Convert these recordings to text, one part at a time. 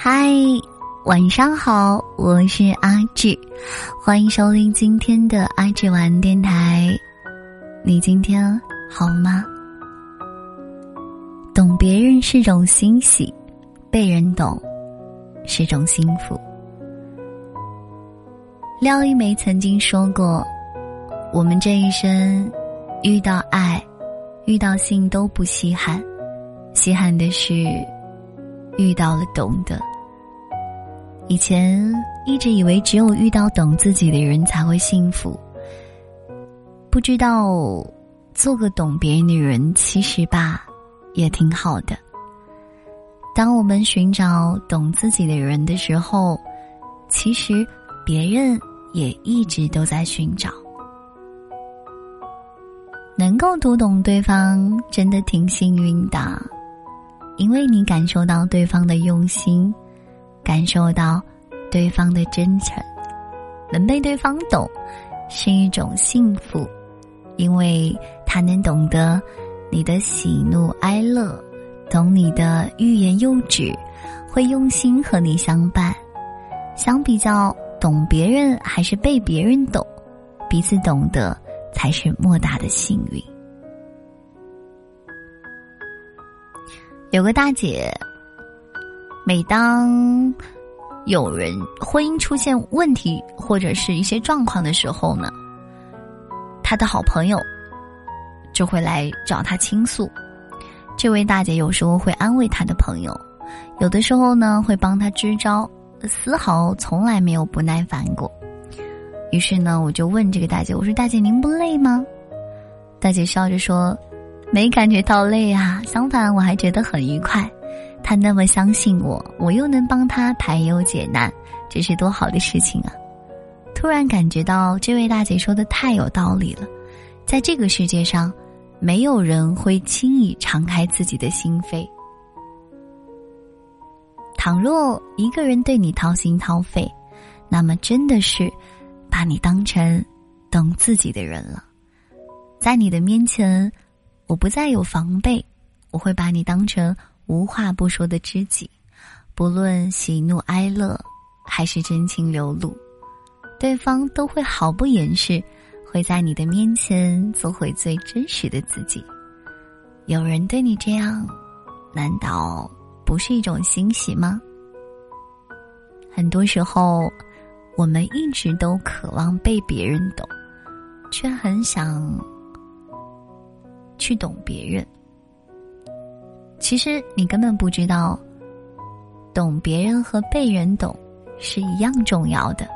嗨，晚上好，我是阿志，欢迎收听今天的阿志玩电台。你今天好吗？懂别人是种欣喜，被人懂是种幸福。廖一梅曾经说过：“我们这一生遇到爱、遇到性都不稀罕，稀罕的是遇到了懂得。”以前一直以为只有遇到懂自己的人才会幸福，不知道做个懂别人的人其实吧，也挺好的。当我们寻找懂自己的人的时候，其实别人也一直都在寻找。能够读懂对方，真的挺幸运的，因为你感受到对方的用心。感受到对方的真诚，能被对方懂，是一种幸福，因为他能懂得你的喜怒哀乐，懂你的欲言又止，会用心和你相伴。相比较懂别人还是被别人懂，彼此懂得才是莫大的幸运。有个大姐。每当有人婚姻出现问题或者是一些状况的时候呢，他的好朋友就会来找他倾诉。这位大姐有时候会安慰他的朋友，有的时候呢会帮他支招，丝毫从来没有不耐烦过。于是呢，我就问这个大姐：“我说大姐，您不累吗？”大姐笑着说：“没感觉到累啊，相反我还觉得很愉快。”他那么相信我，我又能帮他排忧解难，这是多好的事情啊！突然感觉到这位大姐说的太有道理了，在这个世界上，没有人会轻易敞开自己的心扉。倘若一个人对你掏心掏肺，那么真的是把你当成懂自己的人了。在你的面前，我不再有防备，我会把你当成。无话不说的知己，不论喜怒哀乐，还是真情流露，对方都会毫不掩饰，会在你的面前做回最真实的自己。有人对你这样，难道不是一种欣喜吗？很多时候，我们一直都渴望被别人懂，却很想去懂别人。其实你根本不知道，懂别人和被人懂是一样重要的。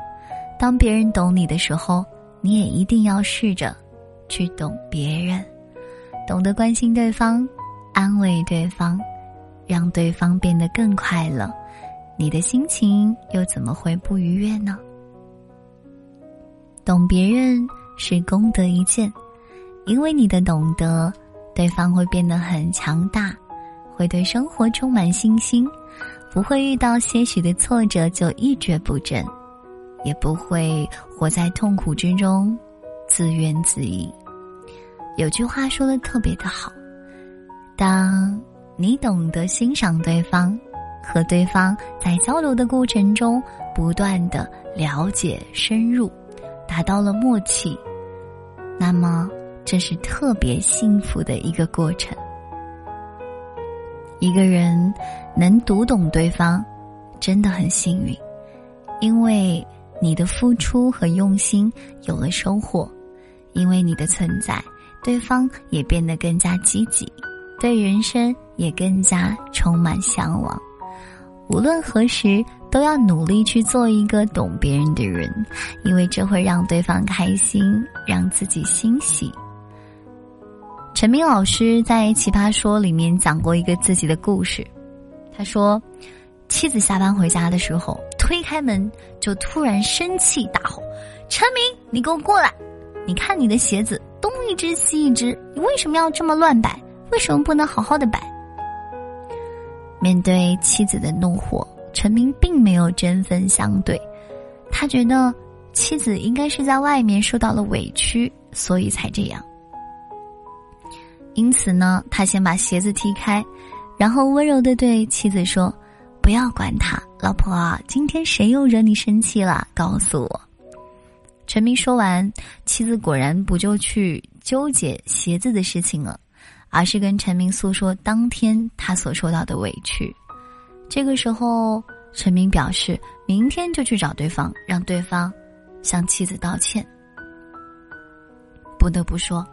当别人懂你的时候，你也一定要试着去懂别人，懂得关心对方，安慰对方，让对方变得更快乐。你的心情又怎么会不愉悦呢？懂别人是功德一件，因为你的懂得，对方会变得很强大。会对生活充满信心，不会遇到些许的挫折就一蹶不振，也不会活在痛苦之中自怨自艾。有句话说的特别的好：，当你懂得欣赏对方，和对方在交流的过程中不断的了解深入，达到了默契，那么这是特别幸福的一个过程。一个人能读懂对方，真的很幸运，因为你的付出和用心有了收获，因为你的存在，对方也变得更加积极，对人生也更加充满向往。无论何时，都要努力去做一个懂别人的人，因为这会让对方开心，让自己欣喜。陈明老师在《奇葩说》里面讲过一个自己的故事。他说，妻子下班回家的时候，推开门就突然生气大吼：“陈明，你给我过来！你看你的鞋子东一只西一只，你为什么要这么乱摆？为什么不能好好的摆？”面对妻子的怒火，陈明并没有针锋相对，他觉得妻子应该是在外面受到了委屈，所以才这样。因此呢，他先把鞋子踢开，然后温柔的对妻子说：“不要管他，老婆啊，今天谁又惹你生气了？告诉我。陈明说完，妻子果然不就去纠结鞋子的事情了，而是跟陈明诉说当天他所受到的委屈。这个时候，陈明表示明天就去找对方，让对方向妻子道歉。不得不说，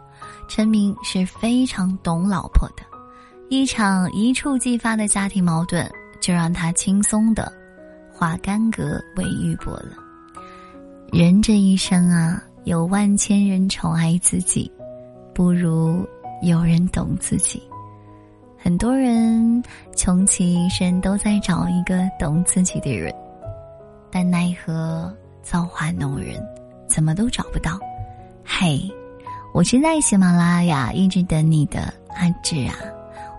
陈明是非常懂老婆的，一场一触即发的家庭矛盾。就让他轻松的化干戈为玉帛了。人这一生啊，有万千人宠爱自己，不如有人懂自己。很多人穷其一生都在找一个懂自己的人，但奈何造化弄人，怎么都找不到。嘿，我是在喜马拉雅一直等你的阿志啊。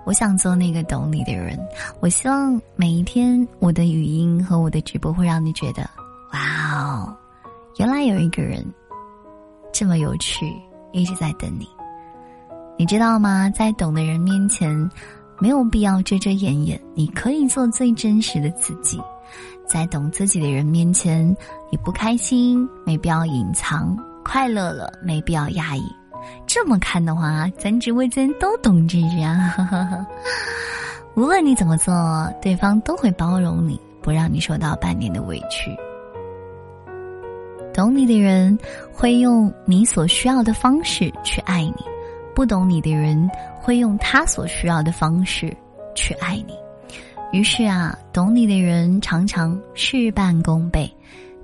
我想做那个懂你的人。我希望每一天我的语音和我的直播会让你觉得，哇哦，原来有一个人这么有趣，一直在等你。你知道吗？在懂的人面前，没有必要遮遮掩掩，你可以做最真实的自己。在懂自己的人面前，你不开心没必要隐藏，快乐了没必要压抑。这么看的话，咱直播间都懂这啊！无论你怎么做，对方都会包容你，不让你受到半点的委屈。懂你的人会用你所需要的方式去爱你，不懂你的人会用他所需要的方式去爱你。于是啊，懂你的人常常事半功倍，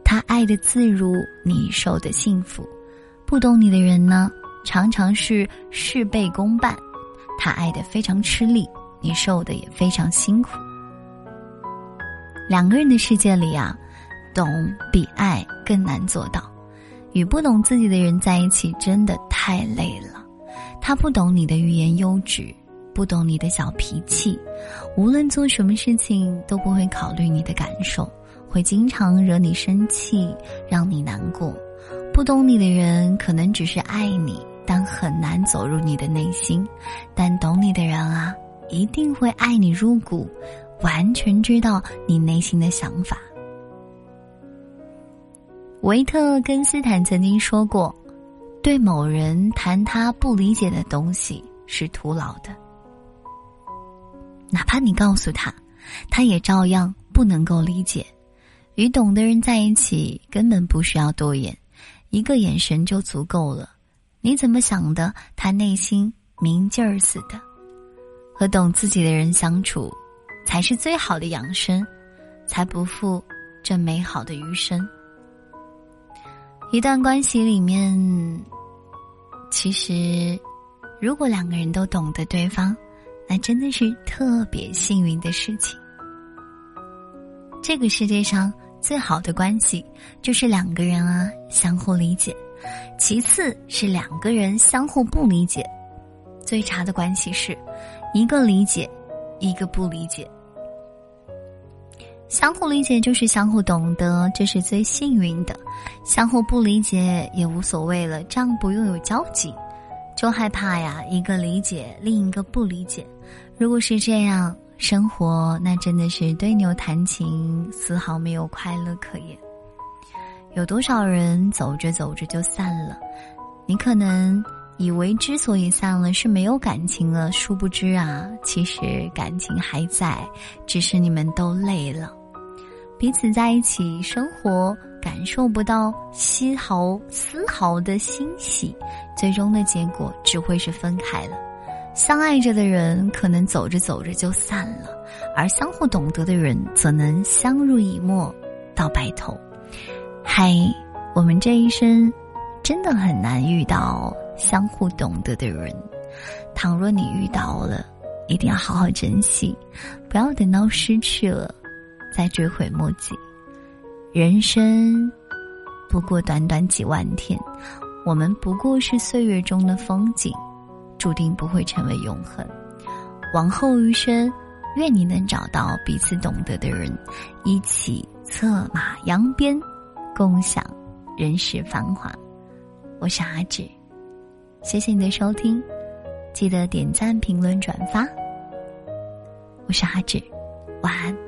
他爱的自如，你受的幸福；不懂你的人呢？常常是事倍功半，他爱的非常吃力，你受的也非常辛苦。两个人的世界里啊，懂比爱更难做到。与不懂自己的人在一起，真的太累了。他不懂你的欲言又止，不懂你的小脾气，无论做什么事情都不会考虑你的感受，会经常惹你生气，让你难过。不懂你的人，可能只是爱你。但很难走入你的内心，但懂你的人啊，一定会爱你入骨，完全知道你内心的想法。维特根斯坦曾经说过：“对某人谈他不理解的东西是徒劳的，哪怕你告诉他，他也照样不能够理解。与懂的人在一起，根本不需要多言，一个眼神就足够了。”你怎么想的？他内心明镜儿似的。和懂自己的人相处，才是最好的养生，才不负这美好的余生。一段关系里面，其实，如果两个人都懂得对方，那真的是特别幸运的事情。这个世界上最好的关系，就是两个人啊相互理解。其次是两个人相互不理解，最差的关系是，一个理解，一个不理解。相互理解就是相互懂得，这是最幸运的；相互不理解也无所谓了，这样不用有交集。就害怕呀，一个理解，另一个不理解。如果是这样，生活那真的是对牛弹琴，丝毫没有快乐可言。有多少人走着走着就散了？你可能以为之所以散了是没有感情了，殊不知啊，其实感情还在，只是你们都累了，彼此在一起生活，感受不到丝毫丝毫的欣喜，最终的结果只会是分开了。相爱着的人可能走着走着就散了，而相互懂得的人则能相濡以沫到白头。嗨，我们这一生真的很难遇到相互懂得的人。倘若你遇到了，一定要好好珍惜，不要等到失去了再追悔莫及。人生不过短短几万天，我们不过是岁月中的风景，注定不会成为永恒。往后余生，愿你能找到彼此懂得的人，一起策马扬鞭。共享人世繁华，我是阿志，谢谢你的收听，记得点赞、评论、转发。我是阿志，晚安。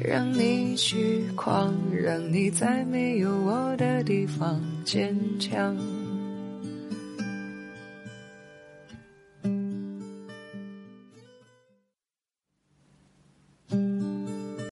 让你去狂，让你在没有我的地方坚强。